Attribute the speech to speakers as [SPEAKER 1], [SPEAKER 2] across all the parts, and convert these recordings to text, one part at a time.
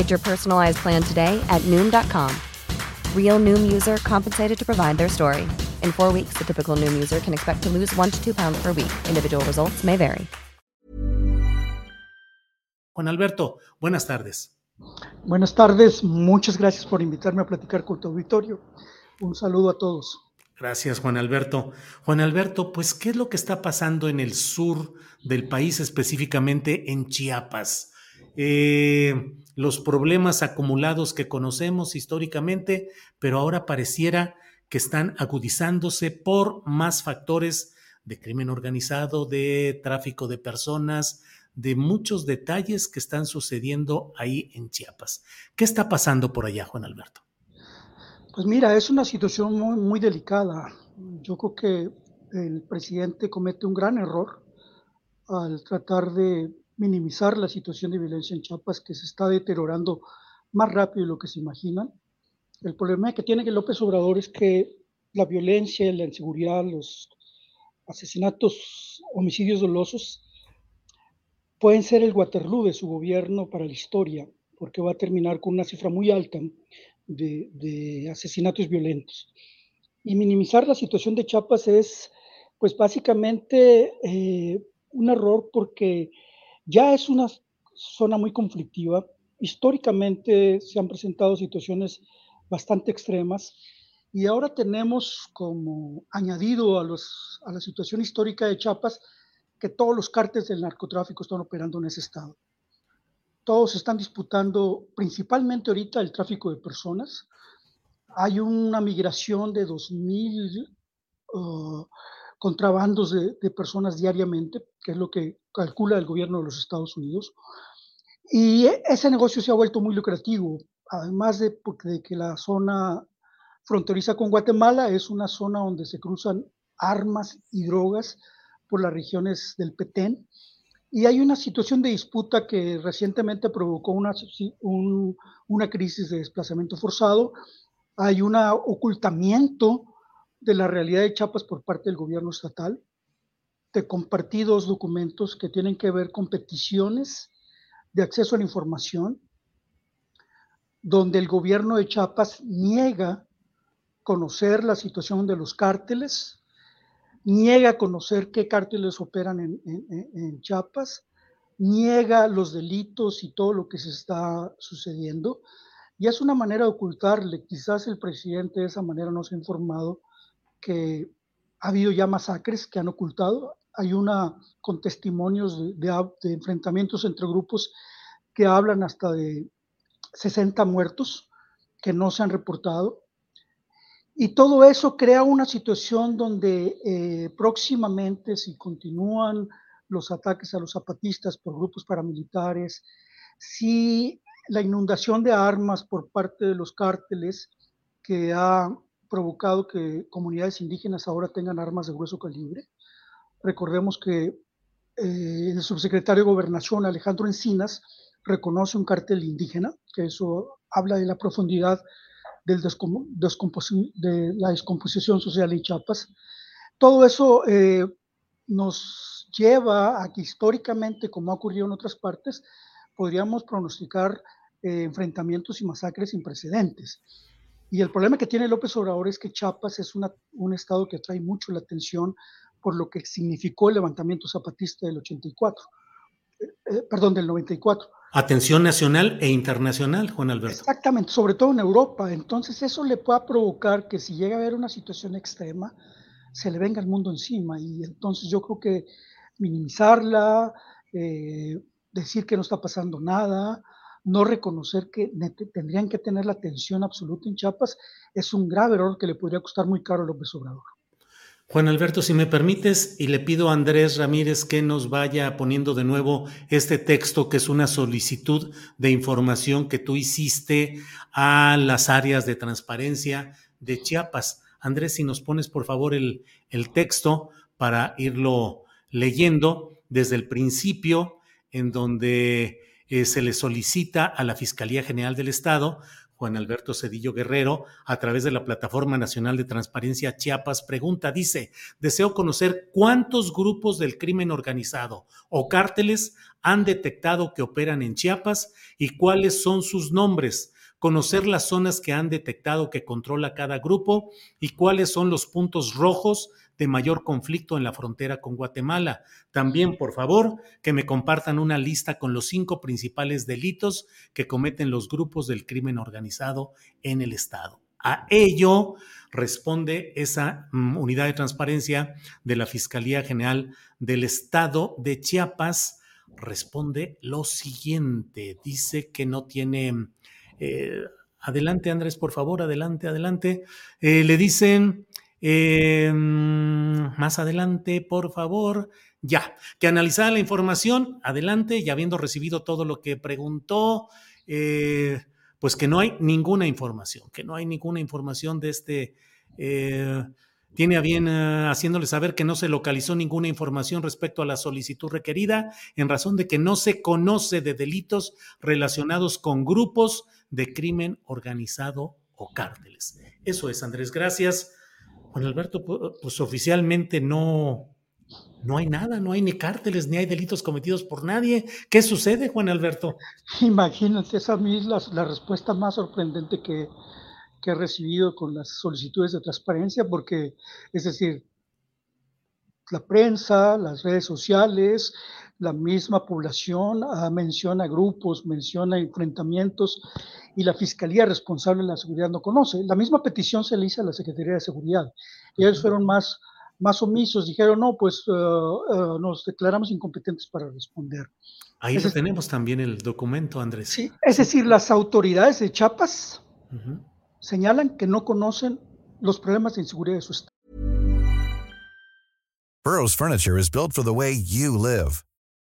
[SPEAKER 1] Get your personalized plan today at Noom.com. Real Noom user compensated to provide their story. In four weeks, the typical Noom user can expect to lose one to two pounds per week. Individual results may vary.
[SPEAKER 2] Juan Alberto, buenas tardes.
[SPEAKER 3] Buenas tardes, muchas gracias por invitarme a platicar con tu auditorio. Un saludo a todos.
[SPEAKER 2] Gracias, Juan Alberto. Juan Alberto, pues, ¿qué es lo que está pasando en el sur del país, específicamente en Chiapas? Eh, los problemas acumulados que conocemos históricamente, pero ahora pareciera que están agudizándose por más factores de crimen organizado, de tráfico de personas, de muchos detalles que están sucediendo ahí en Chiapas. ¿Qué está pasando por allá, Juan Alberto?
[SPEAKER 3] Pues mira, es una situación muy, muy delicada. Yo creo que el presidente comete un gran error al tratar de minimizar la situación de violencia en Chiapas que se está deteriorando más rápido de lo que se imaginan. El problema que tiene que López Obrador es que la violencia, la inseguridad, los asesinatos, homicidios dolosos pueden ser el Waterloo de su gobierno para la historia, porque va a terminar con una cifra muy alta de, asesinatos violentos. Y minimizar la situación de Chiapas es, pues básicamente, eh, un error porque ya es una zona muy conflictiva. Históricamente se han presentado situaciones bastante extremas y ahora tenemos como añadido a, la situación histórica de Chiapas que todos los cárteles del narcotráfico están operando en ese estado. Todos están disputando principalmente ahorita el tráfico de personas. Hay una migración de 2.000 uh, contrabandos de, personas diariamente, que es lo que calcula el gobierno de los Estados Unidos. Y ese negocio se ha vuelto muy lucrativo, además de, que la zona fronteriza con Guatemala es una zona donde se cruzan armas y drogas por las regiones del Petén. Y hay una situación de disputa que recientemente provocó una crisis de desplazamiento forzado. Hay un ocultamiento de la realidad de Chiapas por parte del gobierno estatal. Te compartí dos documentos que tienen que ver con peticiones de acceso a la información, donde el gobierno de Chiapas niega conocer la situación de los cárteles, niega conocer qué cárteles operan en, Chiapas, niega los delitos y todo lo que se está sucediendo. Y es una manera de ocultarle. Quizás el presidente de esa manera nos ha informado que ha habido ya masacres que han ocultado. Hay una con testimonios de, de enfrentamientos entre grupos que hablan hasta de 60 muertos que no se han reportado. Y todo eso crea una situación donde eh, próximamente, si continúan los ataques a los zapatistas por grupos paramilitares, si la inundación de armas por parte de los cárteles que ha provocado que comunidades indígenas ahora tengan armas de grueso calibre. Recordemos que eh, el subsecretario de Gobernación, Alejandro Encinas, reconoce un cártel indígena, que eso habla de la profundidad de la descomposición social en Chiapas. Todo eso eh, nos lleva a que históricamente, como ha ocurrido en otras partes, podríamos pronosticar eh, enfrentamientos y masacres sin precedentes. Y el problema que tiene López Obrador es que Chiapas es un estado que atrae mucho la atención por lo que significó el levantamiento zapatista del 84, eh, perdón, del 94.
[SPEAKER 2] Atención nacional e internacional, Juan Alberto.
[SPEAKER 3] Exactamente, sobre todo en Europa. Entonces eso le puede provocar que si llega a haber una situación extrema, se le venga el mundo encima. Y entonces yo creo que minimizarla, eh, decir que no está pasando nada, no reconocer que tendrían que tener la atención absoluta en Chiapas, es un grave error que le podría costar muy caro a López Obrador.
[SPEAKER 2] Juan Alberto, si me permites, y le pido a Andrés Ramírez que nos vaya poniendo de nuevo este texto, que es una solicitud de información que tú hiciste a las áreas de transparencia de Chiapas. Andrés, si nos pones por favor el, el texto para irlo leyendo desde el principio, en donde eh, se le solicita a la Fiscalía General del Estado Juan Alberto Cedillo Guerrero, a través de la Plataforma Nacional de Transparencia Chiapas, pregunta, dice, deseo conocer cuántos grupos del crimen organizado o cárteles han detectado que operan en Chiapas y cuáles son sus nombres, conocer las zonas que han detectado que controla cada grupo y cuáles son los puntos rojos de mayor conflicto en la frontera con Guatemala. También, por favor, que me compartan una lista con los cinco principales delitos que cometen los grupos del crimen organizado en el Estado. A ello responde esa mm, unidad de transparencia de la Fiscalía General del Estado de Chiapas. Responde lo siguiente. Dice que no tiene... Eh, adelante, Andrés, por favor, adelante, adelante. Eh, le dicen eh, más adelante, por favor. Ya, que analizada la información, adelante, y habiendo recibido todo lo que preguntó, eh, pues que no hay ninguna información, que no hay ninguna información de este... Eh, tiene a bien haciéndole saber que no se localizó ninguna información respecto a la solicitud requerida en razón de que no se conoce de delitos relacionados con grupos de crimen organizado o cárteles. Eso es, Andrés, gracias. Juan Alberto, pues oficialmente no, no hay nada, no hay ni cárteles, ni hay delitos cometidos por nadie. ¿Qué sucede, Juan Alberto?
[SPEAKER 3] Imagínate, esa es la, la respuesta más sorprendente que, que he recibido con las solicitudes de transparencia, porque, es decir, la prensa, las redes sociales, la misma población ah, menciona grupos, menciona enfrentamientos y la fiscalía responsable de la seguridad no conoce. La misma petición se le hizo a la Secretaría de Seguridad. Y ellos fueron más, más omisos, dijeron, no, pues ah, ah, nos declaramos incompetentes para responder.
[SPEAKER 2] Ahí tenemos también el documento, Andrés.
[SPEAKER 3] Sí, es decir, las autoridades de Chiapas señalan que no conocen los problemas de inseguridad de su estado.
[SPEAKER 4] Burroughs Furniture is built for the way you live.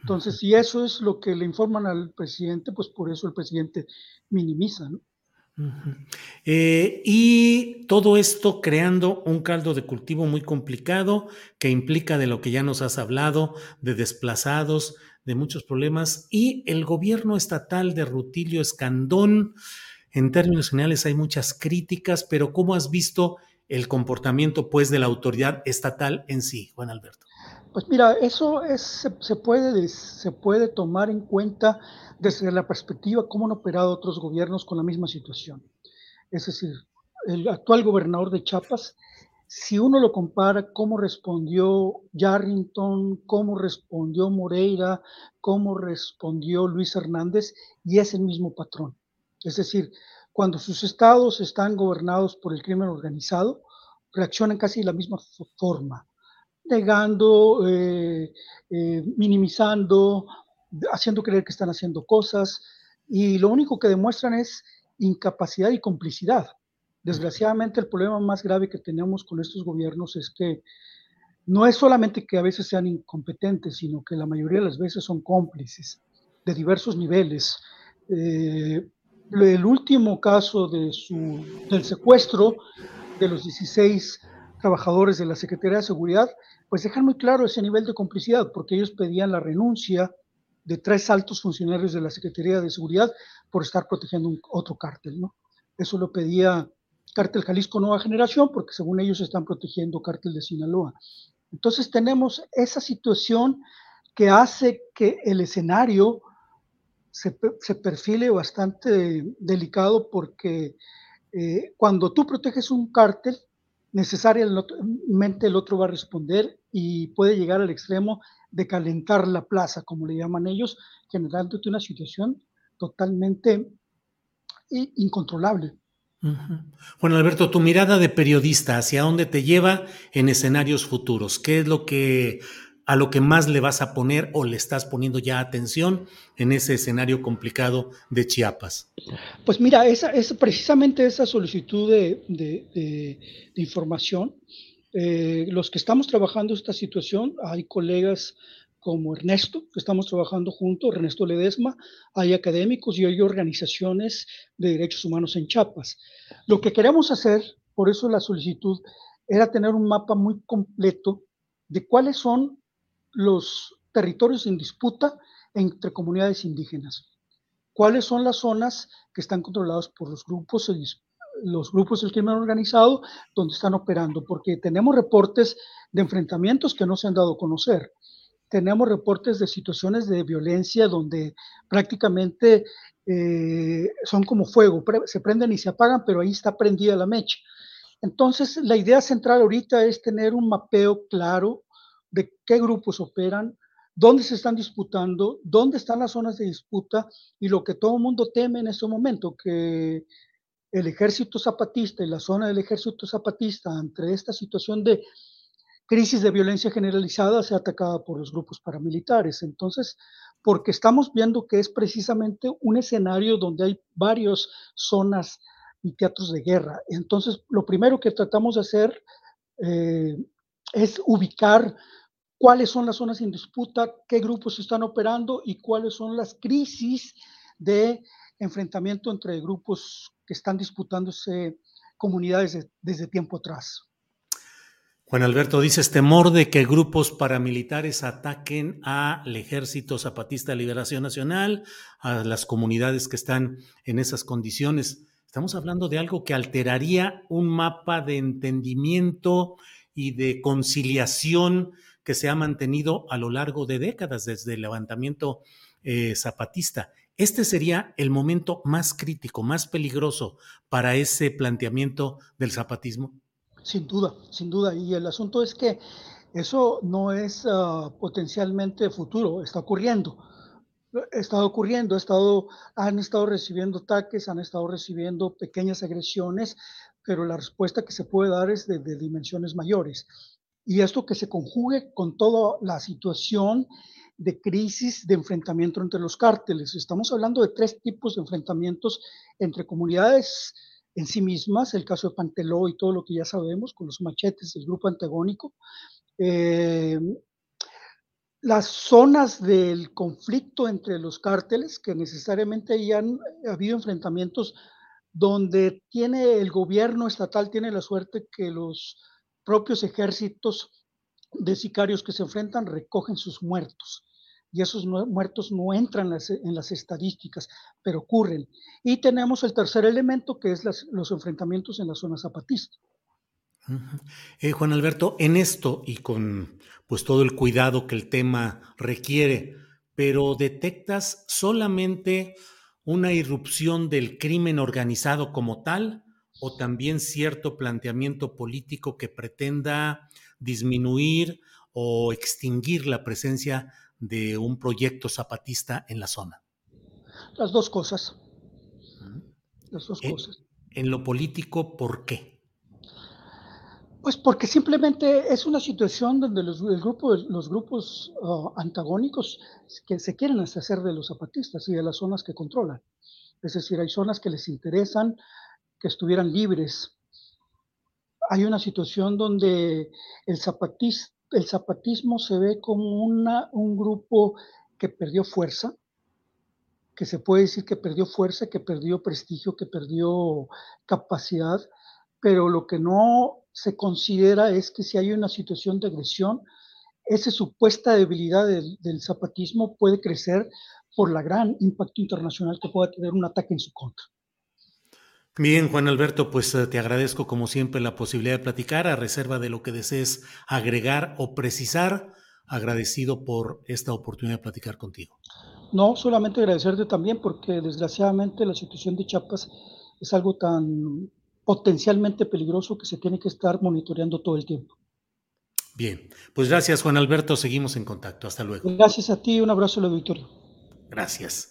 [SPEAKER 3] Entonces, si eso es lo que le informan al presidente, pues por eso el presidente minimiza, ¿no?
[SPEAKER 2] eh, y todo esto creando un caldo de cultivo muy complicado que implica de lo que ya nos has hablado, de desplazados, de muchos problemas, y el gobierno estatal de Rutilio Escandón, en términos generales hay muchas críticas, pero ¿cómo has visto el comportamiento pues de la autoridad estatal en sí, Juan Alberto?
[SPEAKER 3] Pues mira, eso es, se, puede, se puede tomar en cuenta desde la perspectiva cómo han operado otros gobiernos con la misma situación. Es decir, el actual gobernador de Chiapas, si uno lo compara cómo respondió Yarrington, cómo respondió Moreira, cómo respondió Luis Hernández, y es el mismo patrón. Es decir, cuando sus estados están gobernados por el crimen organizado, reaccionan casi de la misma forma negando, eh, eh, minimizando, haciendo creer que están haciendo cosas y lo único que demuestran es incapacidad y complicidad. Desgraciadamente el problema más grave que tenemos con estos gobiernos es que no es solamente que a veces sean incompetentes, sino que la mayoría de las veces son cómplices de diversos niveles. Eh, el último caso de su, del secuestro de los 16 trabajadores de la Secretaría de Seguridad, pues dejan muy claro ese nivel de complicidad, porque ellos pedían la renuncia de tres altos funcionarios de la Secretaría de Seguridad por estar protegiendo un, otro cártel, ¿no? Eso lo pedía Cártel Jalisco Nueva Generación, porque según ellos están protegiendo Cártel de Sinaloa. Entonces tenemos esa situación que hace que el escenario se, se perfile bastante delicado porque eh, cuando tú proteges un cártel, necesariamente el otro va a responder y puede llegar al extremo de calentar la plaza, como le llaman ellos, generándote una situación totalmente incontrolable.
[SPEAKER 2] Bueno, Alberto, tu mirada de periodista, ¿hacia dónde te lleva en escenarios futuros? ¿Qué es lo que a lo que más le vas a poner o le estás poniendo ya atención en ese escenario complicado de Chiapas?
[SPEAKER 3] Pues mira, esa, es precisamente esa solicitud de, información. Eh, los que estamos trabajando esta situación, hay colegas como Ernesto, que estamos trabajando juntos, Ernesto Ledesma, hay académicos y hay organizaciones de derechos humanos en Chiapas. Lo que queremos hacer, por eso la solicitud, era tener un mapa muy completo de cuáles son los territorios en disputa entre comunidades indígenas. ¿Cuáles son las zonas que están controladas por los grupos, los grupos del crimen organizado donde están operando? Porque tenemos reportes de enfrentamientos que no se han dado a conocer. Tenemos reportes de situaciones de violencia donde prácticamente eh, son como fuego, se prenden y se apagan, pero ahí está prendida la mecha. Entonces, la idea central ahorita es tener un mapeo claro de qué grupos operan, dónde se están disputando, dónde están las zonas de disputa y lo que todo el mundo teme en este momento, que el ejército zapatista y la zona del ejército zapatista ante esta situación de crisis de violencia generalizada sea atacada por los grupos paramilitares. Entonces, porque estamos viendo que es precisamente un escenario donde hay varias zonas y teatros de guerra. Entonces, lo primero que tratamos de hacer eh, es ubicar cuáles son las zonas en disputa, qué grupos están operando y cuáles son las crisis de enfrentamiento entre grupos que están disputándose comunidades desde tiempo atrás.
[SPEAKER 2] Juan Alberto, dices temor de que grupos paramilitares ataquen al Ejército Zapatista de Liberación Nacional, a las comunidades que están en esas condiciones. Estamos hablando de algo que alteraría un mapa de entendimiento y de conciliación que se ha mantenido a lo largo de décadas desde el levantamiento eh, zapatista. Este sería el momento más crítico, más peligroso para ese planteamiento del zapatismo.
[SPEAKER 3] Sin duda, sin duda. Y el asunto es que eso no es ah, potencialmente futuro, está ocurriendo. Está ocurriendo, ha estado, han estado recibiendo ataques, han estado recibiendo pequeñas agresiones, pero la respuesta que se puede dar es de dimensiones mayores y esto que se conjugue con toda la situación de crisis de enfrentamiento entre los cárteles. Estamos hablando de tres tipos de enfrentamientos entre comunidades en sí mismas, el caso de Panteló y todo lo que ya sabemos, con los machetes del grupo antagónico. Eh, las zonas del conflicto entre los cárteles, que necesariamente ya han habido enfrentamientos donde tiene el gobierno estatal, tiene la suerte que los propios ejércitos de sicarios que se enfrentan recogen sus muertos. Y esos muertos no entran en las, estadísticas, pero ocurren. Y tenemos el tercer elemento, que es los enfrentamientos en la zona zapatista.
[SPEAKER 2] Eh, Juan Alberto, en esto y con pues todo el cuidado que el tema requiere, pero detectas solamente una irrupción del crimen organizado como tal o también cierto planteamiento político que pretenda disminuir o extinguir la presencia de un proyecto zapatista en la zona?
[SPEAKER 3] Las dos cosas. Las dos
[SPEAKER 2] en,
[SPEAKER 3] cosas.
[SPEAKER 2] En lo político, ¿por qué?
[SPEAKER 3] Pues porque simplemente es una situación donde los, grupo, los grupos uh, antagónicos que se quieren deshacer de los zapatistas y de las zonas que controlan. Es decir, hay zonas que les interesan que estuvieran libres. Hay una situación donde el, zapatismo se ve como un grupo que perdió fuerza, que se puede decir que perdió fuerza, que perdió prestigio, que perdió capacidad, pero lo que no se considera es que si hay una situación de agresión, esa supuesta debilidad del, zapatismo puede crecer por la gran impacto internacional que pueda tener un ataque en su contra.
[SPEAKER 2] Bien, Juan Alberto, pues eh, te agradezco como siempre la posibilidad de platicar a reserva de lo que desees agregar o precisar. Agradecido por esta oportunidad de platicar contigo.
[SPEAKER 3] No, solamente agradecerte también porque desgraciadamente la situación de Chiapas es algo tan potencialmente peligroso que se tiene que estar monitoreando todo el tiempo.
[SPEAKER 2] Bien, pues gracias Juan Alberto, seguimos en contacto. Hasta luego.
[SPEAKER 3] Gracias a ti, un abrazo a la auditorio.
[SPEAKER 2] Gracias.